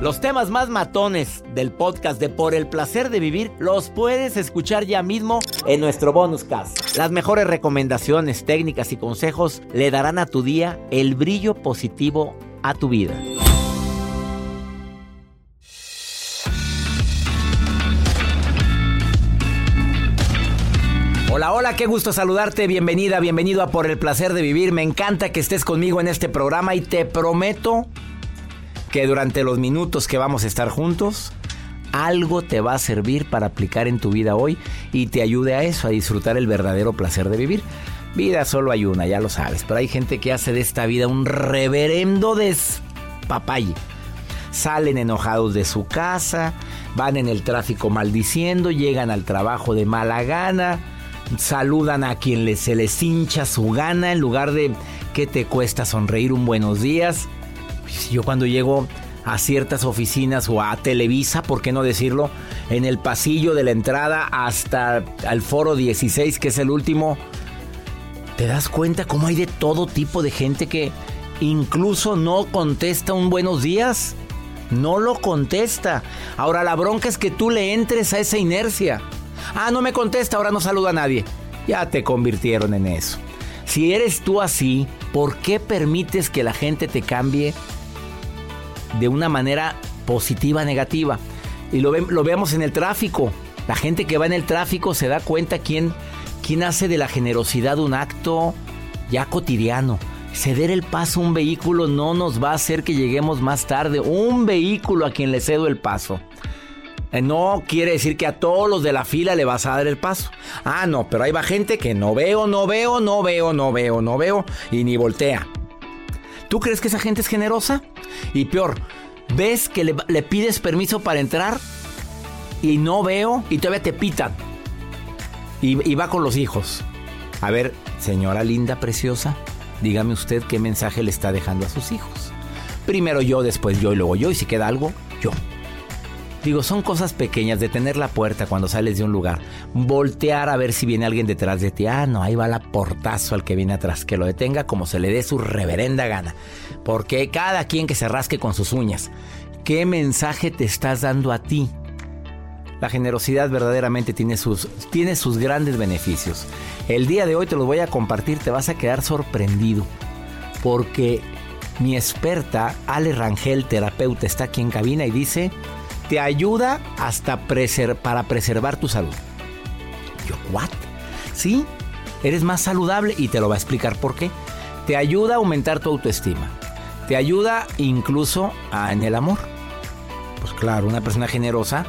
Los temas más matones del podcast de Por el Placer de Vivir los puedes escuchar ya mismo en nuestro bonus cast. Las mejores recomendaciones, técnicas y consejos le darán a tu día el brillo positivo a tu vida. Hola, hola, qué gusto saludarte, bienvenida, bienvenido a Por el Placer de Vivir. Me encanta que estés conmigo en este programa y te prometo que durante los minutos que vamos a estar juntos, algo te va a servir para aplicar en tu vida hoy y te ayude a eso, a disfrutar el verdadero placer de vivir. Vida solo hay una, ya lo sabes, pero hay gente que hace de esta vida un reverendo despapalle. Salen enojados de su casa, van en el tráfico maldiciendo, llegan al trabajo de mala gana, saludan a quien se les hincha su gana en lugar de que te cuesta sonreír un buenos días. Yo cuando llego a ciertas oficinas o a Televisa, ¿por qué no decirlo? En el pasillo de la entrada hasta el foro 16, que es el último, te das cuenta cómo hay de todo tipo de gente que incluso no contesta un buenos días. No lo contesta. Ahora la bronca es que tú le entres a esa inercia. Ah, no me contesta, ahora no saluda a nadie. Ya te convirtieron en eso. Si eres tú así, ¿por qué permites que la gente te cambie de una manera positiva, negativa? Y lo, lo vemos en el tráfico. La gente que va en el tráfico se da cuenta quién, quién hace de la generosidad un acto ya cotidiano. Ceder el paso a un vehículo no nos va a hacer que lleguemos más tarde. Un vehículo a quien le cedo el paso. Eh, no quiere decir que a todos los de la fila le vas a dar el paso. Ah, no, pero ahí va gente que no veo, no veo, no veo, no veo, no veo y ni voltea. ¿Tú crees que esa gente es generosa? Y peor, ves que le, pides permiso para entrar y no veo y todavía te pitan. Y, va con los hijos. A ver, señora linda, preciosa, dígame usted qué mensaje le está dejando a sus hijos. Primero yo, después yo y luego yo, y si queda algo, yo. Digo, son cosas pequeñas de tener la puerta cuando sales de un lugar, voltear a ver si viene alguien detrás de ti. Ah, no, ahí va la portazo al que viene atrás, que lo detenga como se le dé su reverenda gana. Porque cada quien que se rasque con sus uñas, ¿qué mensaje te estás dando a ti? La generosidad verdaderamente tiene sus, tiene sus grandes beneficios. El día de hoy te los voy a compartir, te vas a quedar sorprendido. Porque mi experta, Ale Rangel, terapeuta, está aquí en cabina y dice te ayuda hasta para preservar tu salud. Yo, ¿what? Sí, eres más saludable y te lo va a explicar por qué. Te ayuda a aumentar tu autoestima. Te ayuda incluso en el amor. Pues claro, una persona generosa,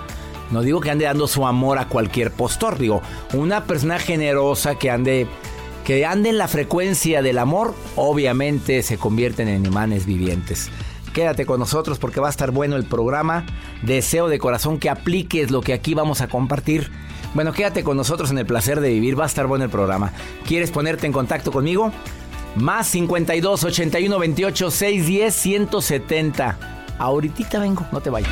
no digo que ande dando su amor a cualquier postor, digo, una persona generosa que ande que ande en la frecuencia del amor, obviamente se convierten en imanes vivientes. Quédate con nosotros porque va a estar bueno el programa. Deseo de corazón que apliques lo que aquí vamos a compartir. Bueno, quédate con nosotros en el placer de vivir. Va a estar bueno el programa. ¿Quieres ponerte en contacto conmigo? Más 52 81 28 610 170. Ahorita vengo, no te vayas.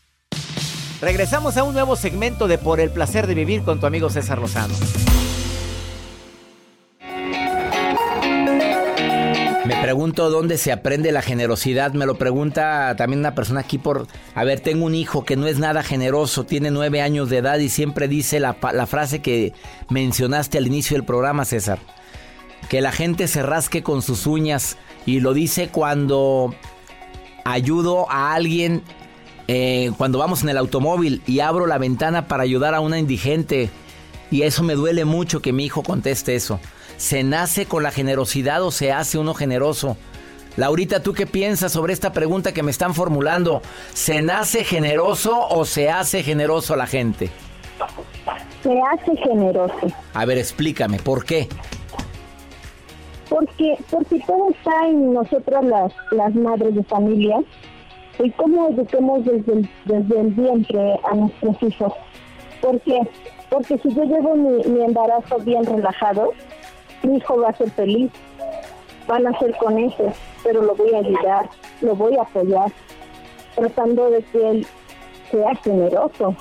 Regresamos a un nuevo segmento de Por el Placer de Vivir con tu amigo César Lozano. Me pregunto dónde se aprende la generosidad. Me lo pregunta también una persona aquí por... A ver, tengo un hijo que no es nada generoso, tiene nueve años de edad y siempre dice la, la frase que mencionaste al inicio del programa, César. Que la gente se rasque con sus uñas y lo dice cuando ayudo a alguien eh, cuando vamos en el automóvil y abro la ventana para ayudar a una indigente. Y eso me duele mucho que mi hijo conteste eso. ¿Se nace con la generosidad o se hace uno generoso? Laurita, ¿tú qué piensas sobre esta pregunta que me están formulando? ¿Se nace generoso o se hace generoso la gente? Se hace generoso. A ver, explícame, ¿por qué? Porque, porque todo está en nosotras las, las madres de familia y cómo eduquemos desde el, desde el vientre a nuestros hijos. ¿Por qué? Porque si yo llevo mi, embarazo bien relajado, mi hijo va a ser feliz, van a ser con eso, pero lo voy a ayudar, lo voy a apoyar, tratando de que él sea generoso,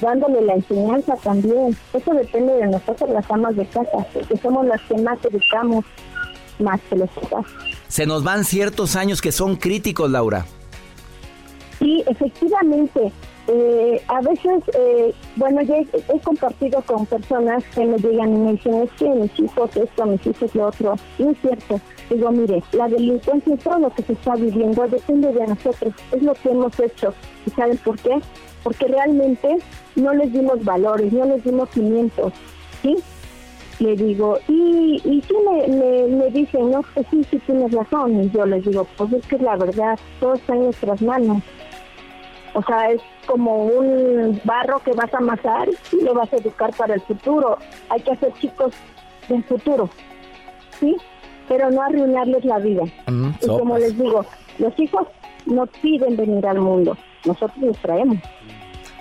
dándole la enseñanza también. Eso depende de nosotros, las amas de casa, porque somos las que más educamos, más que los papás. Se nos van ciertos años que son críticos, Laura. Sí, efectivamente. Eh, a veces, eh, bueno, yo he, compartido con personas que me llegan y me dicen, es que mis hijos esto, mis hijos lo otro. Y es cierto. Digo, mire, la delincuencia y todo lo que se está viviendo depende de nosotros. Es lo que hemos hecho. ¿Y saben por qué? Porque realmente no les dimos valores, no les dimos cimientos. ¿Sí? Le digo, y, y sí me, me, dicen, no, pues sí, sí tienes razón. Y yo les digo, pues es que la verdad, todo está en nuestras manos. O sea, es como un barro que vas a amasar y lo vas a educar para el futuro. Hay que hacer chicos del futuro, ¿sí? Pero no arruinarles la vida. Mm, y como les digo, los hijos no piden venir al mundo, nosotros los traemos.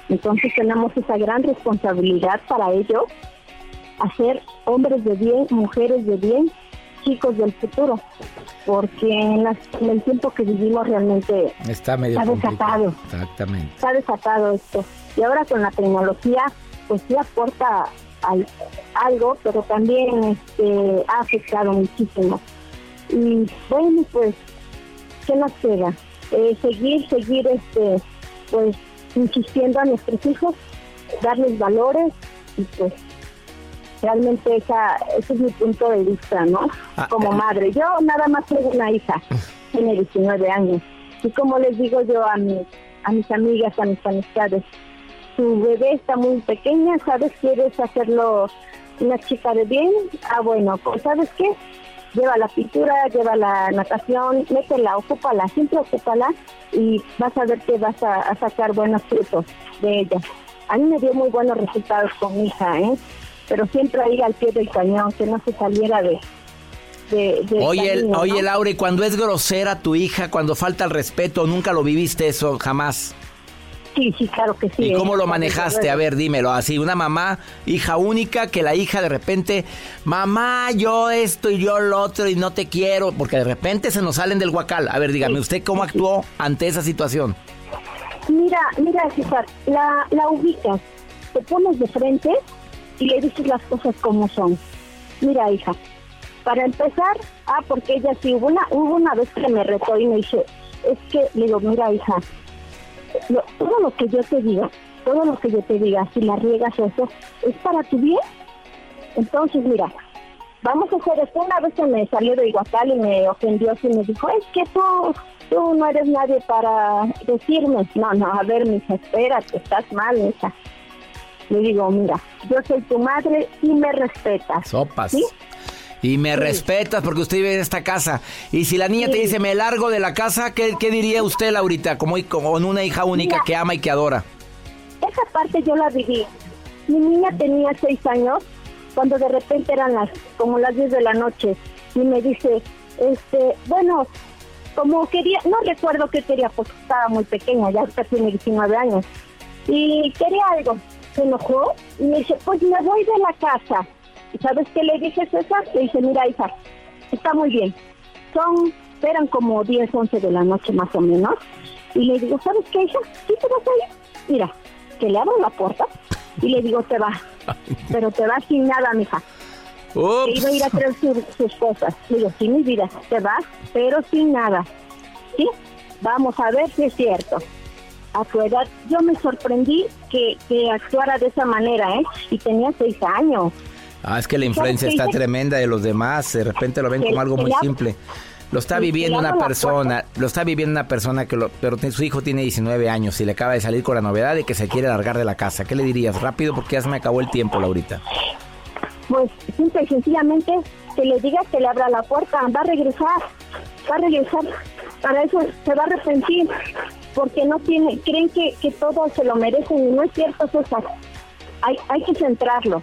Entonces tenemos esa gran responsabilidad para ellos, hacer hombres de bien, mujeres de bien, chicos del futuro porque en, las, en, el tiempo que vivimos realmente está, medio está desatado. Exactamente. Está desatado esto. Y ahora con la tecnología, pues sí aporta al, algo, pero también este, ha afectado muchísimo. Y bueno, pues, ¿qué nos queda? Eh, seguir, seguir, este, pues, insistiendo a nuestros hijos, darles valores y pues realmente esa, ese es mi punto de vista, ¿no? Ah, como eh. madre. Yo nada más tengo una hija, tiene 19 años. Y como les digo yo a, mi, a mis amigas, a mis amistades, tu bebé está muy pequeña, ¿sabes? ¿Quieres hacerlo una chica de bien? Ah, bueno, pues ¿sabes qué? Lleva la pintura, lleva la natación, métela, ocúpala, siempre ocúpala y vas a ver que vas a, a sacar buenos frutos de ella. A mí me dio muy buenos resultados con mi hija, ¿eh? Pero siempre ahí al pie del cañón, que no se saliera de... de, de oye, camino, ¿no? oye, Laura, y cuando es grosera tu hija, cuando falta el respeto, nunca lo viviste eso, jamás. Sí, sí, claro que sí. ¿Y cómo ¿eh? lo manejaste? A ver, dímelo. Así, una mamá, hija única, que la hija de repente, mamá, yo esto y yo lo otro y no te quiero, porque de repente se nos salen del guacal. A ver, dígame, ¿usted cómo actuó ante esa situación? Mira, mira, César, la, la ubicas, te pones de frente y le dices las cosas como son. Mira, hija, para empezar, ah, porque ella sí hubo una, hubo una vez que me retó y me dice, es que, le digo, mira, hija, todo lo que yo te diga, todo lo que yo te diga, si la riegas eso, es para tu bien. Entonces, mira, vamos a hacer esto. Una vez que me salió de Iguacal y me ofendió y me dijo, es que tú, tú no eres nadie para decirme. No, no, a ver, mija, espérate, estás mal, hija. Le digo, mira, yo soy tu madre y me respetas. Sopas. Y me respetas porque usted vive en esta casa. Y si la niña te dice, me largo de la casa, ¿qué, diría usted, Laurita? Como con una hija única que ama y que adora. Esa parte yo la viví. Mi niña tenía seis años cuando de repente eran las como las diez de la noche y me dice, este, bueno, como quería, no recuerdo qué quería, pues estaba muy pequeña, ya tiene 19 años, y quería algo. Se enojó y me dice, pues me voy de la casa. ¿Y sabes qué le dije, César? Le dije, mira, hija, está muy bien. Son, eran como 10, 11 de la noche más o menos. Y le digo, ¿sabes qué, hija? ¿Sí te vas a ir? Mira, que le abro la puerta y le digo, te va. Pero te va sin nada, mija. Que iba a ir a traer sus cosas. Le digo, sí, mi vida, te vas, pero sin nada. ¿Sí? Vamos a ver si es cierto. A tu edad, yo me sorprendí que, que actuara de esa manera, ¿eh? Y tenía seis años. Ah, es que la influencia está tremenda de los demás. De repente lo ven como algo muy simple. Lo está viviendo una persona, lo está viviendo una persona que lo, pero su hijo tiene 19 años y le acaba de salir con la novedad de que se quiere largar de la casa. ¿Qué le dirías? Rápido porque ya se me acabó el tiempo, Laurita. Pues simple y sencillamente que le digas que le abra la puerta, va a regresar, va a regresar. Para eso se va a arrepentir porque no tiene, creen que, que todo se lo merecen y no es cierto, César. Hay, hay que centrarlo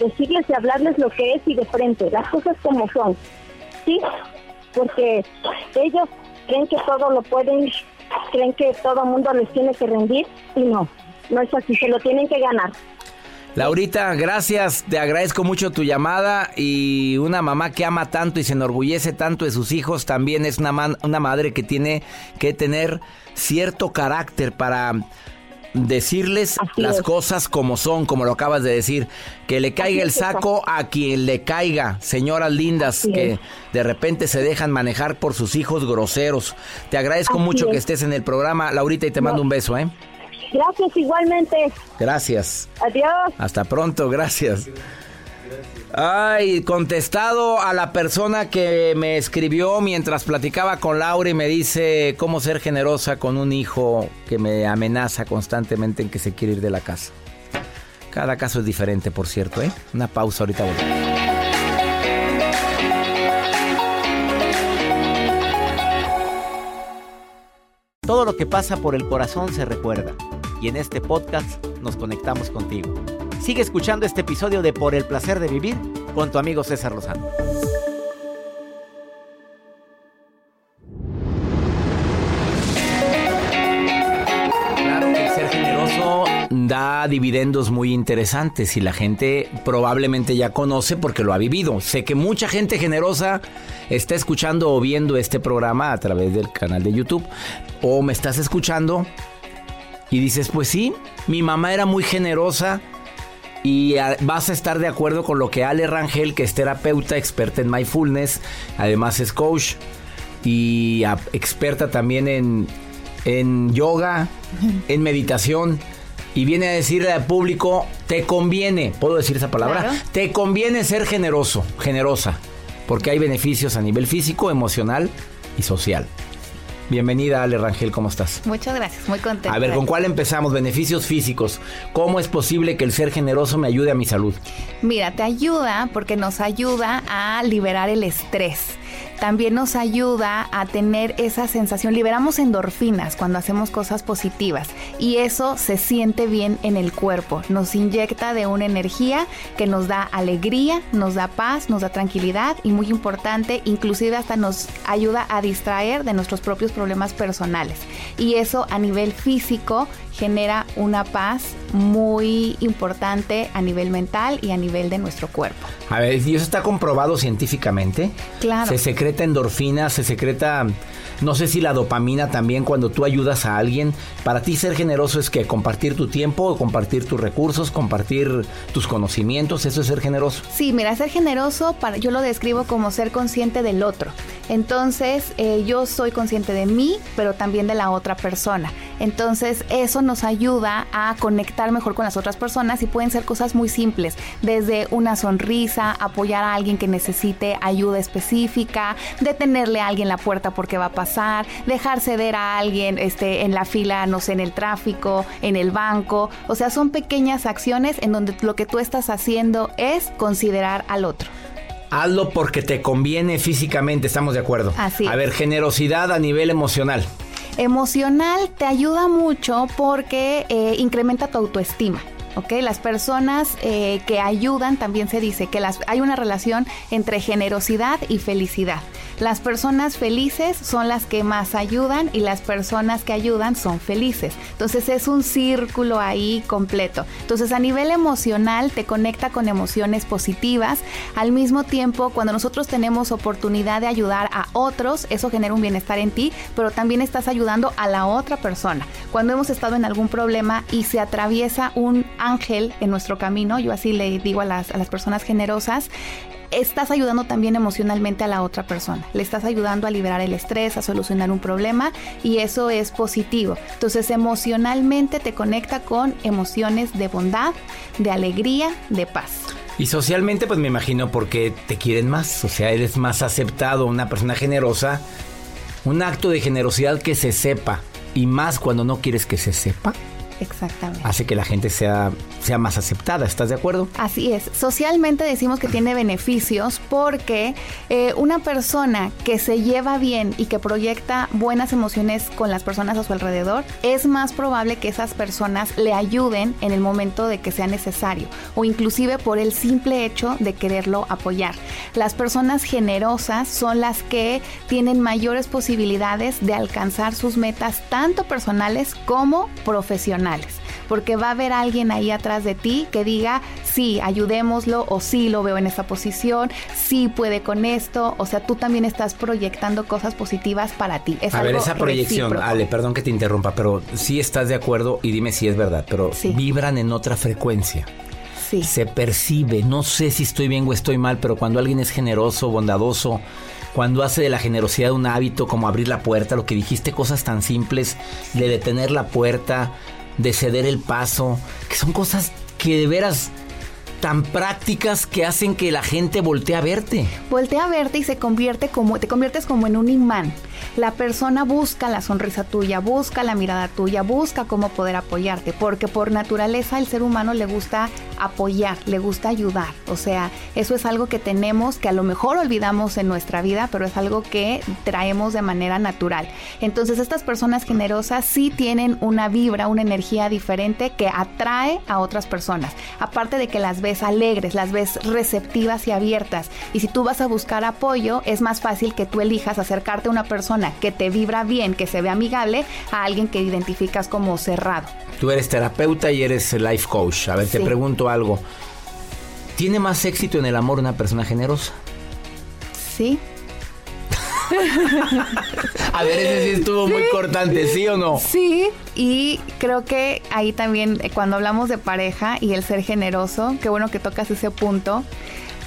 decirles y hablarles lo que es y de frente, las cosas como son. ¿Sí? Porque ellos creen que todo lo pueden, creen que todo mundo les tiene que rendir y no, no es así, se lo tienen que ganar. Laurita, gracias, te agradezco mucho tu llamada y una mamá que ama tanto y se enorgullece tanto de sus hijos también es una, una madre que tiene que tener cierto carácter para decirles las cosas como son, como lo acabas de decir, que le caiga el saco a quien le caiga, señoras lindas que de repente se dejan manejar por sus hijos groseros. Te agradezco mucho que estés en el programa, Laurita, y te mando un beso, ¿eh? Gracias igualmente. Gracias. Adiós. Hasta pronto, gracias. Ay, contestado a la persona que me escribió mientras platicaba con Laura y me dice cómo ser generosa con un hijo que me amenaza constantemente en que se quiere ir de la casa. Cada caso es diferente, por cierto, ¿eh? Una pausa, ahorita volvemos. Todo lo que pasa por el corazón se recuerda y en este podcast nos conectamos contigo. Sigue escuchando este episodio de Por el placer de vivir con tu amigo César Lozano. Claro que ser generoso da dividendos muy interesantes y la gente probablemente ya conoce porque lo ha vivido. Sé que mucha gente generosa está escuchando o viendo este programa a través del canal de YouTube o me estás escuchando y dices, pues sí, mi mamá era muy generosa y vas a estar de acuerdo con lo que Ale Rangel, que es terapeuta, experta en mindfulness, además es coach y experta también en, en yoga, en meditación. Y viene a decirle al público, te conviene, ¿puedo decir esa palabra? Te conviene ser generoso, generosa, porque hay beneficios a nivel físico, emocional y social. Bienvenida, Ale Rangel, ¿cómo estás? Muchas gracias, muy contenta. A ver, ¿con cuál empezamos? Beneficios físicos. ¿Cómo es posible que el ser generoso me ayude a mi salud? Mira, te ayuda porque nos ayuda a liberar el estrés también nos ayuda a tener esa sensación, liberamos endorfinas cuando hacemos cosas positivas y eso se siente bien en el cuerpo, nos inyecta de una energía que nos da alegría, nos da paz, nos da tranquilidad y muy importante, inclusive hasta nos ayuda a distraer de nuestros propios problemas personales. Y eso a nivel físico genera una paz muy importante a nivel mental y a nivel de nuestro cuerpo. A ver, ¿y eso está comprobado científicamente? Claro. Se secreta endorfina, se secreta, no sé si la dopamina también cuando tú ayudas a alguien. Para ti ser generoso es que compartir tu tiempo, compartir tus recursos, compartir tus conocimientos, eso es ser generoso. Sí, mira, ser generoso, para, yo lo describo como ser consciente del otro. Entonces, eh, yo soy consciente de mí, pero también de la otra persona. Entonces eso nos ayuda a conectar mejor con las otras personas y pueden ser cosas muy simples, desde una sonrisa, apoyar a alguien que necesite ayuda específica, detenerle a alguien la puerta porque va a pasar, dejar ceder a alguien este, en la fila, no sé, en el tráfico, en el banco. O sea, son pequeñas acciones en donde lo que tú estás haciendo es considerar al otro. Hazlo porque te conviene físicamente, estamos de acuerdo. Así A ver, generosidad a nivel emocional. Emocional te ayuda mucho porque eh, incrementa tu autoestima. ¿Ok? Las personas eh, que ayudan, también se dice que las, hay una relación entre generosidad y felicidad. Las personas felices son las que más ayudan y las personas que ayudan son felices. Entonces es un círculo ahí completo. Entonces a nivel emocional te conecta con emociones positivas. Al mismo tiempo, cuando nosotros tenemos oportunidad de ayudar a otros, eso genera un bienestar en ti, pero también estás ayudando a la otra persona. Cuando hemos estado en algún problema y se atraviesa un ángel en nuestro camino, yo así le digo a las, a las personas generosas, estás ayudando también emocionalmente a la otra persona. Le estás ayudando a liberar el estrés, a solucionar un problema y eso es positivo. Entonces emocionalmente te conecta con emociones de bondad, de alegría, de paz. Y socialmente, pues me imagino porque te quieren más, o sea, eres más aceptado, una persona generosa, un acto de generosidad que se sepa, y más cuando no quieres que se sepa, Exactamente. hace que la gente sea, sea más aceptada, ¿estás de acuerdo? Así es. Socialmente decimos que tiene beneficios porque eh, una persona que se lleva bien y que proyecta buenas emociones con las personas a su alrededor, es más probable que esas personas le ayuden en el momento de que sea necesario o inclusive por el simple hecho de quererlo apoyar. Las personas generosas son las que tienen mayores posibilidades de alcanzar sus metas tanto personales como profesionales porque va a haber alguien ahí atrás de ti que diga, sí, ayudémoslo, o sí, lo veo en esta posición, sí puede con esto, o sea, tú también estás proyectando cosas positivas para ti. Es a ver, esa proyección, recíproco. Ale, perdón que te interrumpa, pero sí estás de acuerdo y dime si es verdad, pero Sí. vibran en otra frecuencia. Sí. Se percibe, no sé si estoy bien o estoy mal, pero cuando alguien es generoso, bondadoso, cuando hace de la generosidad un hábito como abrir la puerta, lo que dijiste, cosas tan simples, de detener la puerta, de ceder el paso, que son cosas que de veras tan prácticas que hacen que la gente voltee a verte. voltea a verte y se convierte como, te conviertes como en un imán. La persona busca la sonrisa tuya, busca la mirada tuya, busca cómo poder apoyarte, porque por naturaleza el ser humano le gusta apoyar, le gusta ayudar. O sea, eso es algo que tenemos, que a lo mejor olvidamos en nuestra vida, pero es algo que traemos de manera natural. Entonces estas personas generosas sí tienen una vibra, una energía diferente que atrae a otras personas. Aparte de que las ves alegres, las ves receptivas y abiertas. Y si tú vas a buscar apoyo, es más fácil que tú elijas acercarte a una persona que te vibra bien, que se ve amigable, a alguien que identificas como cerrado. Tú eres terapeuta y eres life coach. A ver, te pregunto algo. ¿Tiene más éxito en el amor una persona generosa? ¿Sí? A ver, ese sí estuvo muy cortante, ¿sí o no? Sí, y creo que ahí también eh, cuando hablamos de pareja y el ser generoso, qué bueno que tocas ese punto.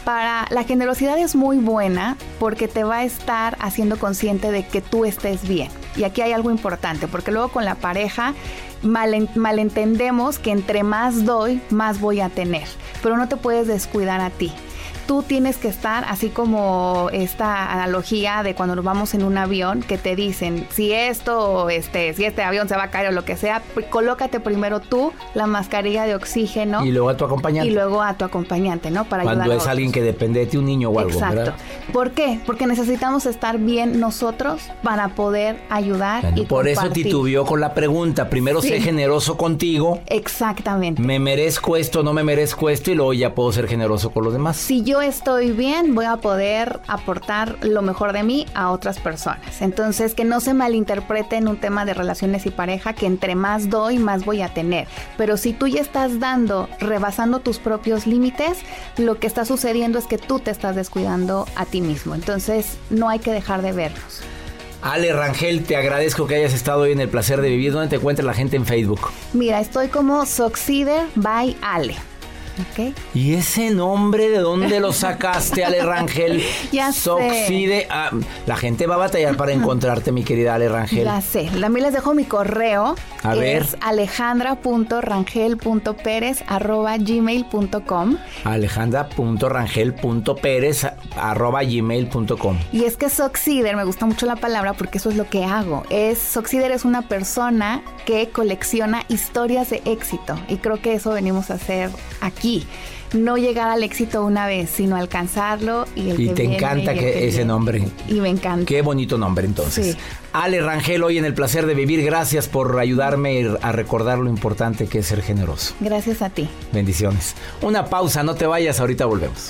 Para la generosidad es muy buena porque te va a estar haciendo consciente de que tú estés bien. Y aquí hay algo importante, porque luego con la pareja malen- malentendemos que entre más doy, más voy a tener, pero no te puedes descuidar a ti tú tienes que estar así como esta analogía de cuando nos vamos en un avión que te dicen si esto este si este avión se va a caer o lo que sea pr- colócate primero tú la mascarilla de oxígeno Y luego a tu acompañante. y luego a tu acompañante no para Cuando ayudar a es alguien que depende de ti, un niño o algo, Exacto. ¿verdad? ¿Por qué? Porque necesitamos estar bien nosotros para poder ayudar Bueno, y por eso compartir. titubeó con la pregunta. Primero Sí. sé generoso contigo. Exactamente. Me merezco esto, no me merezco esto y luego ya puedo ser generoso con los demás. si yo estoy bien, voy a poder aportar lo mejor de mí a otras personas. Entonces, que no se malinterprete en un tema de relaciones y pareja, que entre más doy, más voy a tener. Pero si tú ya estás dando, rebasando tus propios límites, lo que está sucediendo es que tú te estás descuidando a ti mismo. Entonces, no hay que dejar de vernos. Ale Rangel, te agradezco que hayas estado hoy en el placer de vivir. ¿Dónde te encuentra la gente en Facebook? Mira, estoy como Soxider by Ale. ¿Y ese nombre de dónde lo sacaste, Ale Rangel? Ya Soxide. Ah, la gente va a batallar para encontrarte, mi querida Ale Rangel. Ya sé. También les dejo mi correo. A ver. Es alejandra.rangel.pérez.gmail.com Alejandra.rangel.pérez arroba gmail.com Y es que Soxider, me gusta mucho la palabra porque eso es lo que hago. Es Soxider es una persona que colecciona historias de éxito y creo que eso venimos a hacer aquí. No llegar al éxito una vez, sino alcanzarlo y el Y que te viene encanta y el que ese viene. nombre. Y me encanta. Qué bonito nombre entonces. Sí. Ale Rangel, hoy en el placer de vivir, gracias por ayudarme a recordar lo importante que es ser generoso. Gracias a ti. Bendiciones. Una pausa, no te vayas, ahorita volvemos.